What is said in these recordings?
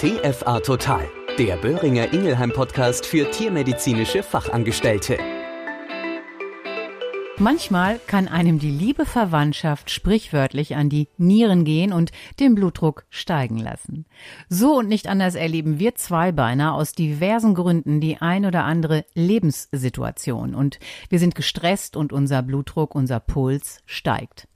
TFA Total, der Böhringer Ingelheim Podcast für tiermedizinische Fachangestellte. Manchmal kann einem die liebe Verwandtschaft sprichwörtlich an die Nieren gehen und den Blutdruck steigen lassen. So und nicht anders erleben wir Zweibeiner aus diversen Gründen die ein oder andere Lebenssituation und wir sind gestresst und unser Blutdruck, unser Puls steigt.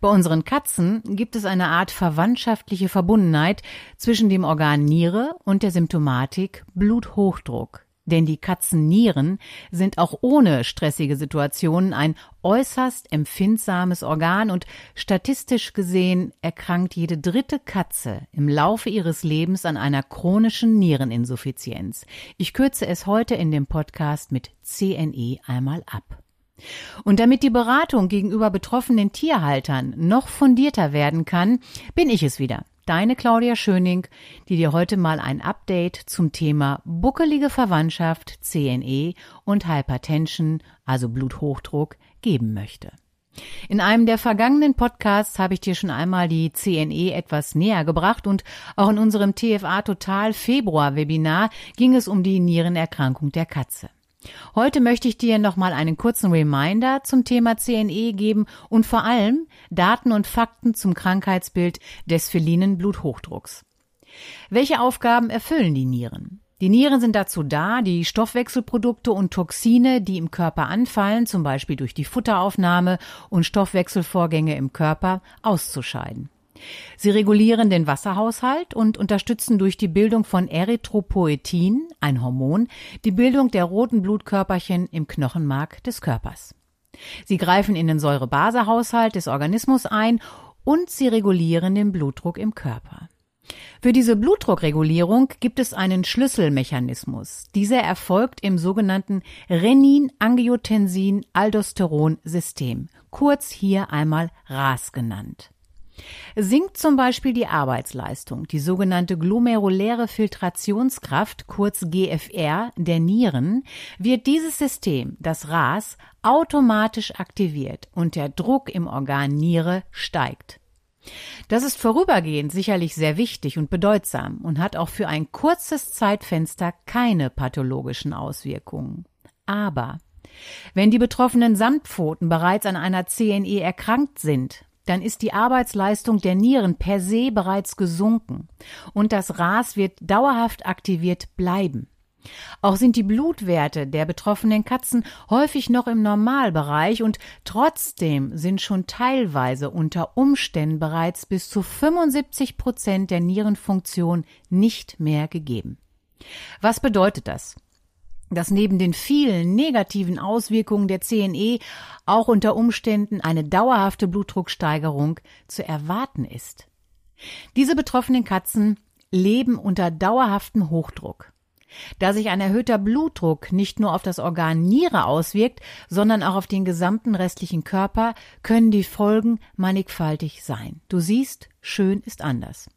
Bei unseren Katzen gibt es eine Art verwandtschaftliche Verbundenheit zwischen dem Organ Niere und der Symptomatik Bluthochdruck. Denn die Katzennieren sind auch ohne stressige Situationen ein äußerst empfindsames Organ und statistisch gesehen erkrankt jede dritte Katze im Laufe ihres Lebens an einer chronischen Niereninsuffizienz. Ich kürze es heute in dem Podcast mit CNE einmal ab. Und damit die Beratung gegenüber betroffenen Tierhaltern noch fundierter werden kann, bin ich es wieder, deine Claudia Schöning, die dir heute mal ein Update zum Thema buckelige Verwandtschaft, CNE und Hypertension, also Bluthochdruck, geben möchte. In einem der vergangenen Podcasts habe ich dir schon einmal die CNE etwas näher gebracht und auch in unserem TFA Total Februar Webinar ging es um die Nierenerkrankung der Katze. Heute möchte ich dir nochmal einen kurzen Reminder zum Thema CNE geben und vor allem Daten und Fakten zum Krankheitsbild des felinen Bluthochdrucks. Welche Aufgaben erfüllen die Nieren? Die Nieren sind dazu da, die Stoffwechselprodukte und Toxine, die im Körper anfallen, zum Beispiel durch die Futteraufnahme und Stoffwechselvorgänge im Körper, auszuscheiden. Sie regulieren den Wasserhaushalt und unterstützen durch die Bildung von Erythropoetin, ein Hormon, die Bildung der roten Blutkörperchen im Knochenmark des Körpers. Sie greifen in den Säurebasehaushalt des Organismus ein und sie regulieren den Blutdruck im Körper. Für diese Blutdruckregulierung gibt es einen Schlüsselmechanismus. Dieser erfolgt im sogenannten Renin-Angiotensin-Aldosteron-System, kurz hier einmal RAS genannt. Sinkt zum Beispiel die Arbeitsleistung, die sogenannte glomeruläre Filtrationskraft, kurz GFR, der Nieren, wird dieses System, das RAS, automatisch aktiviert und der Druck im Organ Niere steigt. Das ist vorübergehend sicherlich sehr wichtig und bedeutsam und hat auch für ein kurzes Zeitfenster keine pathologischen Auswirkungen. Aber wenn die betroffenen Samtpfoten bereits an einer CNE erkrankt sind, dann ist die Arbeitsleistung der Nieren per se bereits gesunken und das RAS wird dauerhaft aktiviert bleiben. Auch sind die Blutwerte der betroffenen Katzen häufig noch im Normalbereich und trotzdem sind schon teilweise unter Umständen bereits bis zu 75 Prozent der Nierenfunktion nicht mehr gegeben. Was bedeutet das? Dass neben den vielen negativen Auswirkungen der CNE auch unter Umständen eine dauerhafte Blutdrucksteigerung zu erwarten ist. Diese betroffenen Katzen leben unter dauerhaftem Hochdruck. Da sich ein erhöhter Blutdruck nicht nur auf das Organ Niere auswirkt, sondern auch auf den gesamten restlichen Körper, können die Folgen mannigfaltig sein. Du siehst, schön ist anders.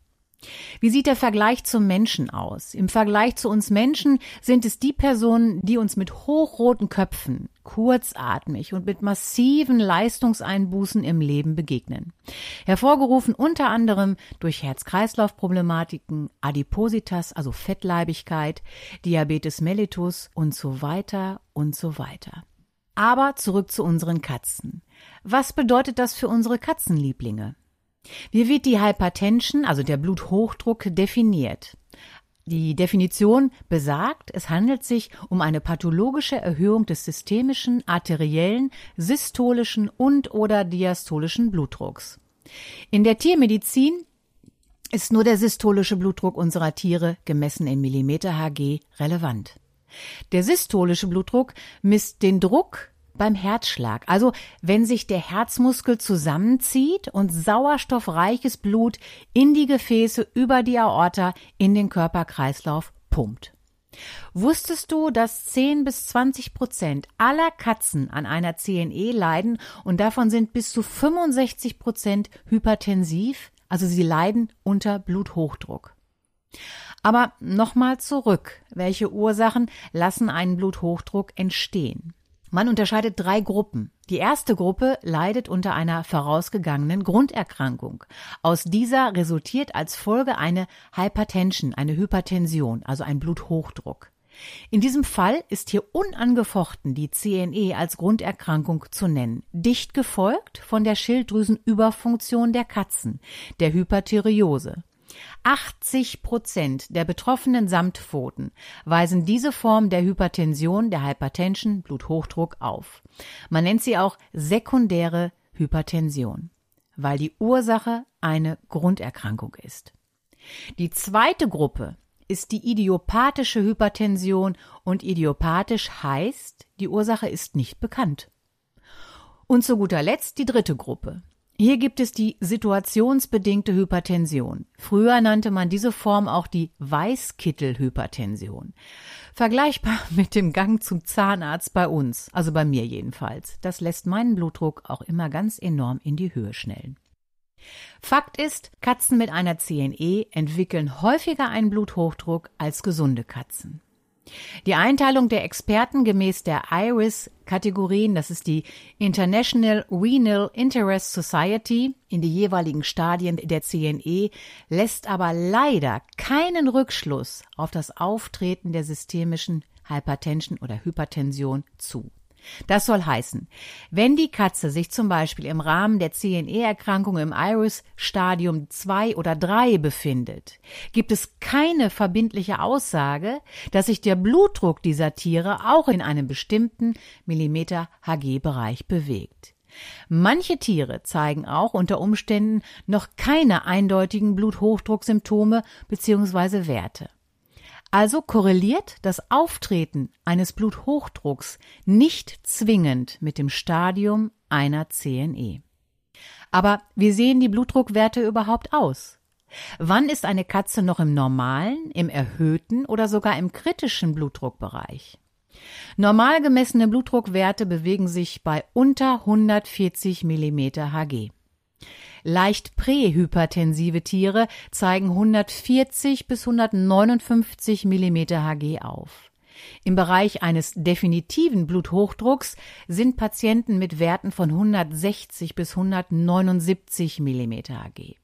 Wie sieht der Vergleich zum Menschen aus? Im Vergleich zu uns Menschen sind es die Personen, die uns mit hochroten Köpfen, kurzatmig und mit massiven Leistungseinbußen im Leben begegnen. Hervorgerufen unter anderem durch Herz-Kreislauf-Problematiken, Adipositas, also Fettleibigkeit, Diabetes mellitus und so weiter und so weiter. Aber zurück zu unseren Katzen. Was bedeutet das für unsere Katzenlieblinge? Wie wird die Hypertension, also der Bluthochdruck, definiert? Die Definition besagt, es handelt sich um eine pathologische Erhöhung des systemischen, arteriellen, systolischen und oder diastolischen Blutdrucks. In der Tiermedizin ist nur der systolische Blutdruck unserer Tiere gemessen in Millimeter Hg relevant. Der systolische Blutdruck misst den Druck beim Herzschlag. Also wenn sich der Herzmuskel zusammenzieht und sauerstoffreiches Blut in die Gefäße über die Aorta in den Körperkreislauf pumpt. Wusstest du, dass 10 bis 20 Prozent aller Katzen an einer CNE leiden und davon sind bis zu 65 Prozent hypertensiv? Also sie leiden unter Bluthochdruck. Aber nochmal zurück. Welche Ursachen lassen einen Bluthochdruck entstehen? Man unterscheidet drei Gruppen. Die erste Gruppe leidet unter einer vorausgegangenen Grunderkrankung. Aus dieser resultiert als Folge eine Hypertension, eine Hypertension, also ein Bluthochdruck. In diesem Fall ist hier unangefochten die CNE als Grunderkrankung zu nennen, dicht gefolgt von der Schilddrüsenüberfunktion der Katzen, der Hyperthyreose. 80 Prozent der betroffenen Samtpfoten weisen diese Form der Hypertension, der Hypertension, Bluthochdruck auf. Man nennt sie auch sekundäre Hypertension, weil die Ursache eine Grunderkrankung ist. Die zweite Gruppe ist die idiopathische Hypertension und idiopathisch heißt, die Ursache ist nicht bekannt. Und zu guter Letzt die dritte Gruppe. Hier gibt es die situationsbedingte Hypertension. Früher nannte man diese Form auch die Weißkittelhypertension. Vergleichbar mit dem Gang zum Zahnarzt bei uns, also bei mir jedenfalls. Das lässt meinen Blutdruck auch immer ganz enorm in die Höhe schnellen. Fakt ist, Katzen mit einer CNE entwickeln häufiger einen Bluthochdruck als gesunde Katzen. Die Einteilung der Experten gemäß der IRIS-Kategorien, das ist die International Renal Interest Society, in die jeweiligen Stadien der CNE, lässt aber leider keinen Rückschluss auf das Auftreten der systemischen Hypertension oder Hypertension zu. Das soll heißen, wenn die Katze sich zum Beispiel im Rahmen der CNE-Erkrankung im Iris-Stadium 2 oder 3 befindet, gibt es keine verbindliche Aussage, dass sich der Blutdruck dieser Tiere auch in einem bestimmten Millimeter Hg-Bereich bewegt. Manche Tiere zeigen auch unter Umständen noch keine eindeutigen Bluthochdrucksymptome bzw. Werte. Also korreliert das Auftreten eines Bluthochdrucks nicht zwingend mit dem Stadium einer CNE. Aber wie sehen die Blutdruckwerte überhaupt aus? Wann ist eine Katze noch im normalen, im erhöhten oder sogar im kritischen Blutdruckbereich? Normal gemessene Blutdruckwerte bewegen sich bei unter 140 mm Hg. Leicht prähypertensive Tiere zeigen 140 bis 159 mm Hg auf. Im Bereich eines definitiven Bluthochdrucks sind Patienten mit Werten von 160 bis 179 mm Hg.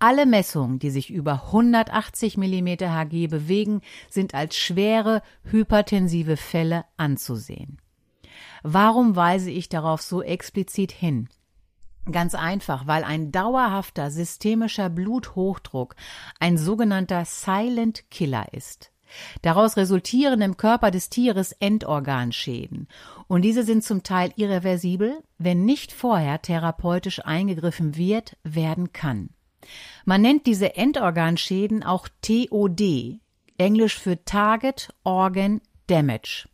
Alle Messungen, die sich über 180 mm Hg bewegen, sind als schwere hypertensive Fälle anzusehen. Warum weise ich darauf so explizit hin? Ganz einfach, weil ein dauerhafter systemischer Bluthochdruck ein sogenannter Silent Killer ist. Daraus resultieren im Körper des Tieres Endorganschäden. Und diese sind zum Teil irreversibel, wenn nicht vorher therapeutisch eingegriffen wird, werden kann. Man nennt diese Endorganschäden auch TOD, Englisch für Target Organ Damage.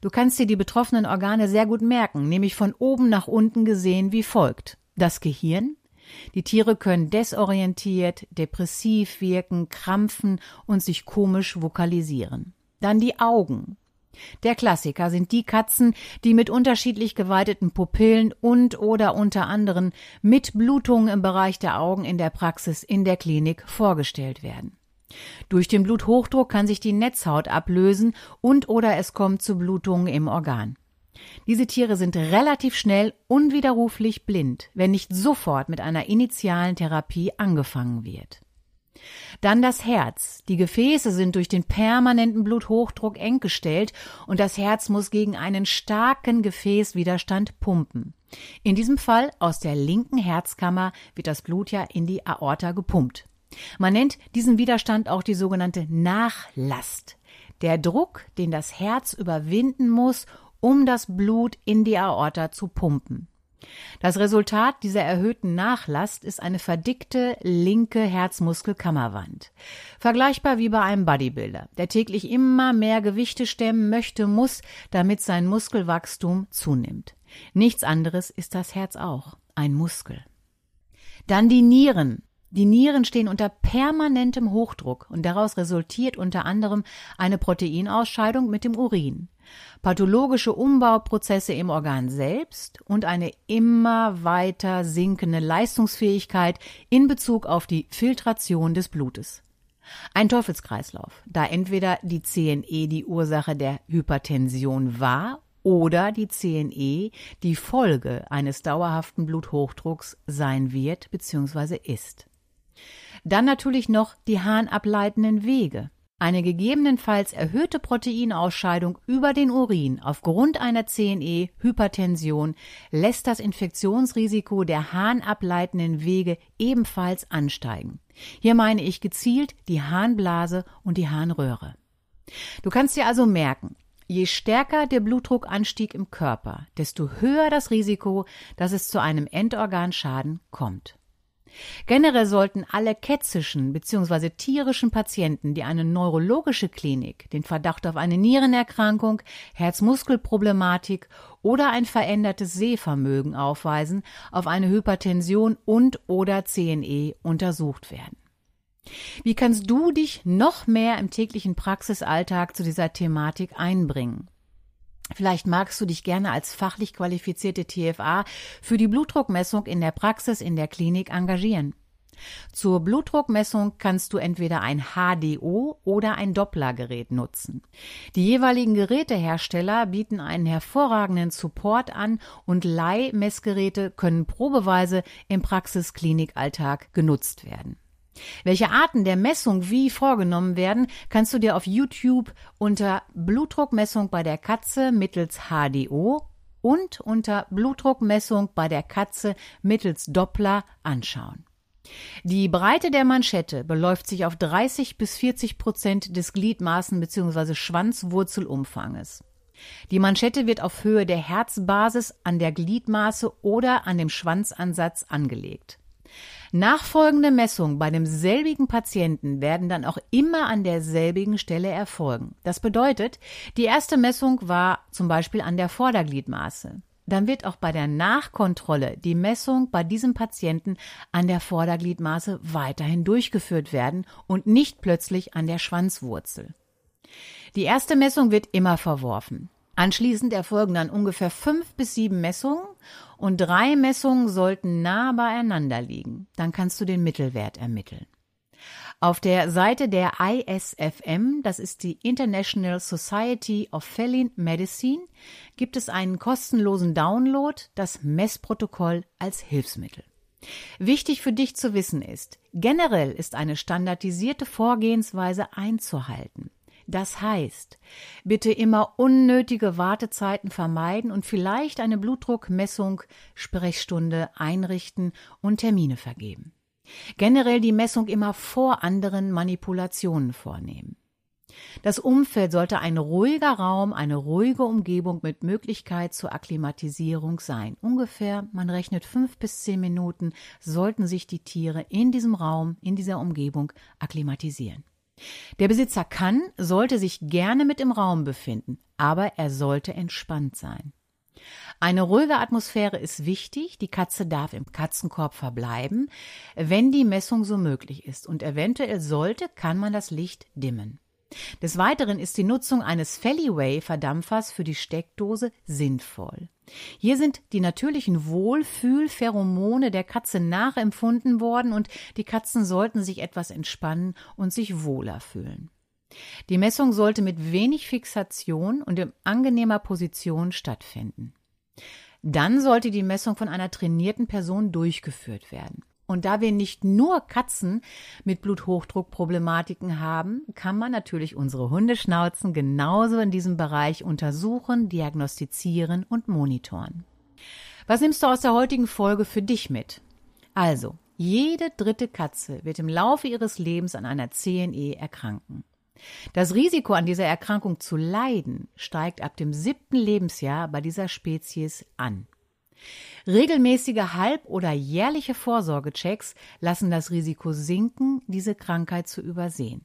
Du kannst dir die betroffenen Organe sehr gut merken, nämlich von oben nach unten gesehen wie folgt. Das Gehirn. Die Tiere können desorientiert, depressiv wirken, krampfen und sich komisch vokalisieren. Dann die Augen. Der Klassiker sind die Katzen, die mit unterschiedlich geweiteten Pupillen und oder unter anderem mit Blutungen im Bereich der Augen in der Praxis in der Klinik vorgestellt werden. Durch den Bluthochdruck kann sich die Netzhaut ablösen und oder es kommt zu Blutungen im Organ. Diese Tiere sind relativ schnell unwiderruflich blind, wenn nicht sofort mit einer initialen Therapie angefangen wird. Dann das Herz. Die Gefäße sind durch den permanenten Bluthochdruck eng gestellt und das Herz muss gegen einen starken Gefäßwiderstand pumpen. In diesem Fall aus der linken Herzkammer wird das Blut ja in die Aorta gepumpt. Man nennt diesen Widerstand auch die sogenannte Nachlast. Der Druck, den das Herz überwinden muss, um das Blut in die Aorta zu pumpen. Das Resultat dieser erhöhten Nachlast ist eine verdickte linke Herzmuskelkammerwand. Vergleichbar wie bei einem Bodybuilder, der täglich immer mehr Gewichte stemmen möchte, muss, damit sein Muskelwachstum zunimmt. Nichts anderes ist das Herz auch, ein Muskel. Dann die Nieren. Die Nieren stehen unter permanentem Hochdruck und daraus resultiert unter anderem eine Proteinausscheidung mit dem Urin, pathologische Umbauprozesse im Organ selbst und eine immer weiter sinkende Leistungsfähigkeit in Bezug auf die Filtration des Blutes. Ein Teufelskreislauf, da entweder die CNE die Ursache der Hypertension war oder die CNE die Folge eines dauerhaften Bluthochdrucks sein wird bzw. ist. Dann natürlich noch die harnableitenden Wege. Eine gegebenenfalls erhöhte Proteinausscheidung über den Urin aufgrund einer CNE Hypertension lässt das Infektionsrisiko der harnableitenden Wege ebenfalls ansteigen. Hier meine ich gezielt die Harnblase und die Harnröhre. Du kannst dir also merken, Je stärker der Blutdruckanstieg im Körper, desto höher das Risiko, dass es zu einem Endorganschaden kommt. Generell sollten alle kätzischen bzw. tierischen Patienten, die eine neurologische Klinik, den Verdacht auf eine Nierenerkrankung, Herzmuskelproblematik oder ein verändertes Sehvermögen aufweisen, auf eine Hypertension und oder CNE untersucht werden. Wie kannst du dich noch mehr im täglichen Praxisalltag zu dieser Thematik einbringen? Vielleicht magst du dich gerne als fachlich qualifizierte TFA für die Blutdruckmessung in der Praxis in der Klinik engagieren. Zur Blutdruckmessung kannst du entweder ein HDO oder ein Dopplergerät nutzen. Die jeweiligen Gerätehersteller bieten einen hervorragenden Support an und Leihmessgeräte können probeweise im Praxisklinikalltag genutzt werden. Welche Arten der Messung wie vorgenommen werden, kannst du dir auf YouTube unter Blutdruckmessung bei der Katze mittels HDO und unter Blutdruckmessung bei der Katze mittels Doppler anschauen. Die Breite der Manschette beläuft sich auf 30 bis 40 Prozent des Gliedmaßen bzw. Schwanzwurzelumfanges. Die Manschette wird auf Höhe der Herzbasis an der Gliedmaße oder an dem Schwanzansatz angelegt. Nachfolgende Messungen bei demselbigen Patienten werden dann auch immer an derselbigen Stelle erfolgen. Das bedeutet, die erste Messung war zum Beispiel an der Vordergliedmaße. Dann wird auch bei der Nachkontrolle die Messung bei diesem Patienten an der Vordergliedmaße weiterhin durchgeführt werden und nicht plötzlich an der Schwanzwurzel. Die erste Messung wird immer verworfen. Anschließend erfolgen dann ungefähr fünf bis sieben Messungen und drei Messungen sollten nah beieinander liegen. Dann kannst du den Mittelwert ermitteln. Auf der Seite der ISFM, das ist die International Society of Feline Medicine, gibt es einen kostenlosen Download, das Messprotokoll als Hilfsmittel. Wichtig für dich zu wissen ist, generell ist eine standardisierte Vorgehensweise einzuhalten. Das heißt, bitte immer unnötige Wartezeiten vermeiden und vielleicht eine Blutdruckmessung, Sprechstunde einrichten und Termine vergeben. Generell die Messung immer vor anderen Manipulationen vornehmen. Das Umfeld sollte ein ruhiger Raum, eine ruhige Umgebung mit Möglichkeit zur Akklimatisierung sein. Ungefähr, man rechnet fünf bis zehn Minuten, sollten sich die Tiere in diesem Raum, in dieser Umgebung akklimatisieren. Der Besitzer kann, sollte sich gerne mit im Raum befinden, aber er sollte entspannt sein. Eine ruhige Atmosphäre ist wichtig. Die Katze darf im Katzenkorb verbleiben, wenn die Messung so möglich ist. Und eventuell sollte, kann man das Licht dimmen. Des Weiteren ist die Nutzung eines Feliway-Verdampfers für die Steckdose sinnvoll. Hier sind die natürlichen Wohlfühlpheromone der Katze nachempfunden worden und die Katzen sollten sich etwas entspannen und sich wohler fühlen. Die Messung sollte mit wenig Fixation und in angenehmer Position stattfinden. Dann sollte die Messung von einer trainierten Person durchgeführt werden. Und da wir nicht nur Katzen mit Bluthochdruckproblematiken haben, kann man natürlich unsere Hundeschnauzen genauso in diesem Bereich untersuchen, diagnostizieren und monitoren. Was nimmst du aus der heutigen Folge für dich mit? Also, jede dritte Katze wird im Laufe ihres Lebens an einer CNE erkranken. Das Risiko, an dieser Erkrankung zu leiden, steigt ab dem siebten Lebensjahr bei dieser Spezies an. Regelmäßige halb- oder jährliche Vorsorgechecks lassen das Risiko sinken, diese Krankheit zu übersehen.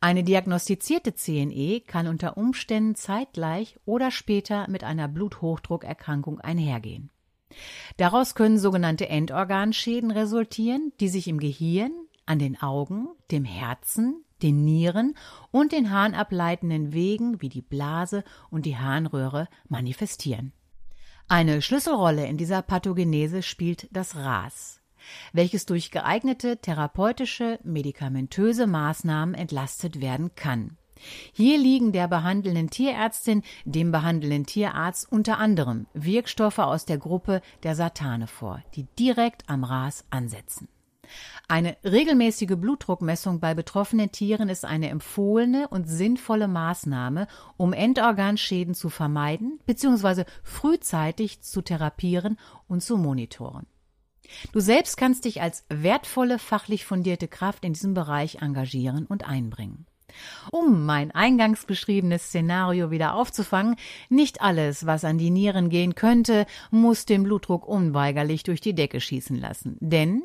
Eine diagnostizierte CNE kann unter Umständen zeitgleich oder später mit einer Bluthochdruckerkrankung einhergehen. Daraus können sogenannte Endorganschäden resultieren, die sich im Gehirn, an den Augen, dem Herzen, den Nieren und den harnableitenden Wegen wie die Blase und die Harnröhre manifestieren. Eine Schlüsselrolle in dieser Pathogenese spielt das RAS, welches durch geeignete therapeutische, medikamentöse Maßnahmen entlastet werden kann. Hier liegen der behandelnden Tierärztin, dem behandelnden Tierarzt unter anderem Wirkstoffe aus der Gruppe der Satane vor, die direkt am RAS ansetzen. Eine regelmäßige Blutdruckmessung bei betroffenen Tieren ist eine empfohlene und sinnvolle Maßnahme, um Endorganschäden zu vermeiden bzw. frühzeitig zu therapieren und zu monitoren. Du selbst kannst dich als wertvolle, fachlich fundierte Kraft in diesem Bereich engagieren und einbringen. Um mein eingangs beschriebenes Szenario wieder aufzufangen, nicht alles, was an die Nieren gehen könnte, muss den Blutdruck unweigerlich durch die Decke schießen lassen. Denn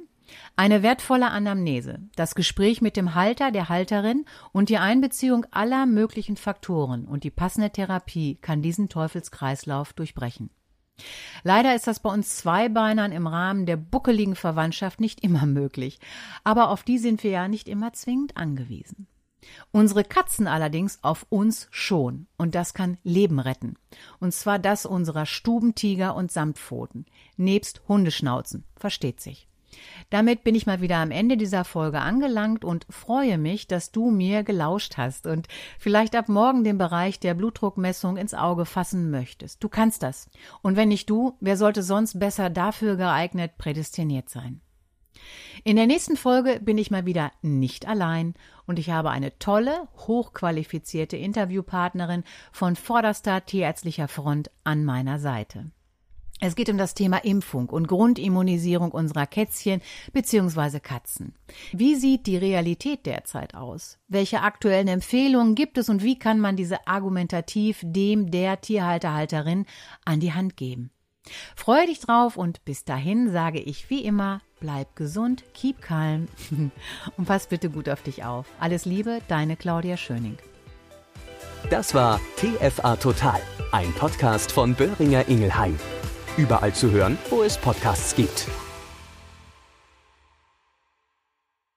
eine wertvolle Anamnese, das Gespräch mit dem Halter, der Halterin und die Einbeziehung aller möglichen Faktoren und die passende Therapie kann diesen Teufelskreislauf durchbrechen. Leider ist das bei uns Zweibeinern im Rahmen der buckeligen Verwandtschaft nicht immer möglich, aber auf die sind wir ja nicht immer zwingend angewiesen. Unsere Katzen allerdings auf uns schon, und das kann Leben retten. Und zwar das unserer Stubentiger und Samtpfoten, nebst Hundeschnauzen, versteht sich. Damit bin ich mal wieder am Ende dieser Folge angelangt und freue mich, dass du mir gelauscht hast und vielleicht ab morgen den Bereich der Blutdruckmessung ins Auge fassen möchtest. Du kannst das. Und wenn nicht du, wer sollte sonst besser dafür geeignet prädestiniert sein? In der nächsten Folge bin ich mal wieder nicht allein und ich habe eine tolle, hochqualifizierte Interviewpartnerin von vorderster tierärztlicher Front an meiner Seite. Es geht um das Thema Impfung und Grundimmunisierung unserer Kätzchen bzw. Katzen. Wie sieht die Realität derzeit aus? Welche aktuellen Empfehlungen gibt es und wie kann man diese argumentativ dem der Tierhalterhalterin an die Hand geben? Freue dich drauf und bis dahin sage ich wie immer, bleib gesund, keep calm und pass bitte gut auf dich auf. Alles Liebe, deine Claudia Schöning. Das war TFA Total, ein Podcast von Böhringer Ingelheim. Überall zu hören, wo es Podcasts gibt.